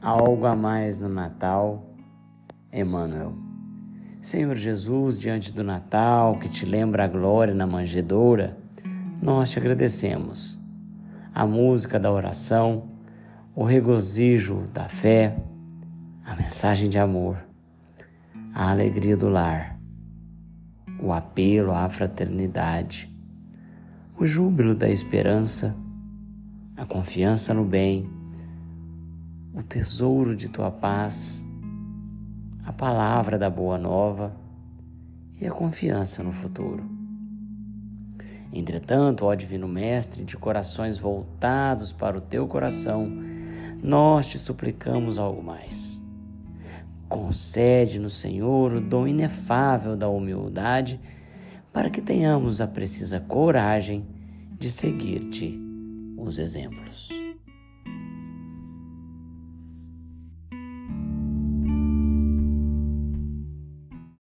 algo a mais no Natal, Emmanuel. Senhor Jesus, diante do Natal que te lembra a glória na manjedoura, nós te agradecemos. A música da oração, o regozijo da fé, a mensagem de amor, a alegria do lar, o apelo à fraternidade, o júbilo da esperança, a confiança no bem o tesouro de tua paz, a palavra da boa nova e a confiança no futuro. Entretanto, ó Divino Mestre, de corações voltados para o teu coração, nós te suplicamos algo mais. Concede-nos, Senhor, o dom inefável da humildade, para que tenhamos a precisa coragem de seguir-te os exemplos.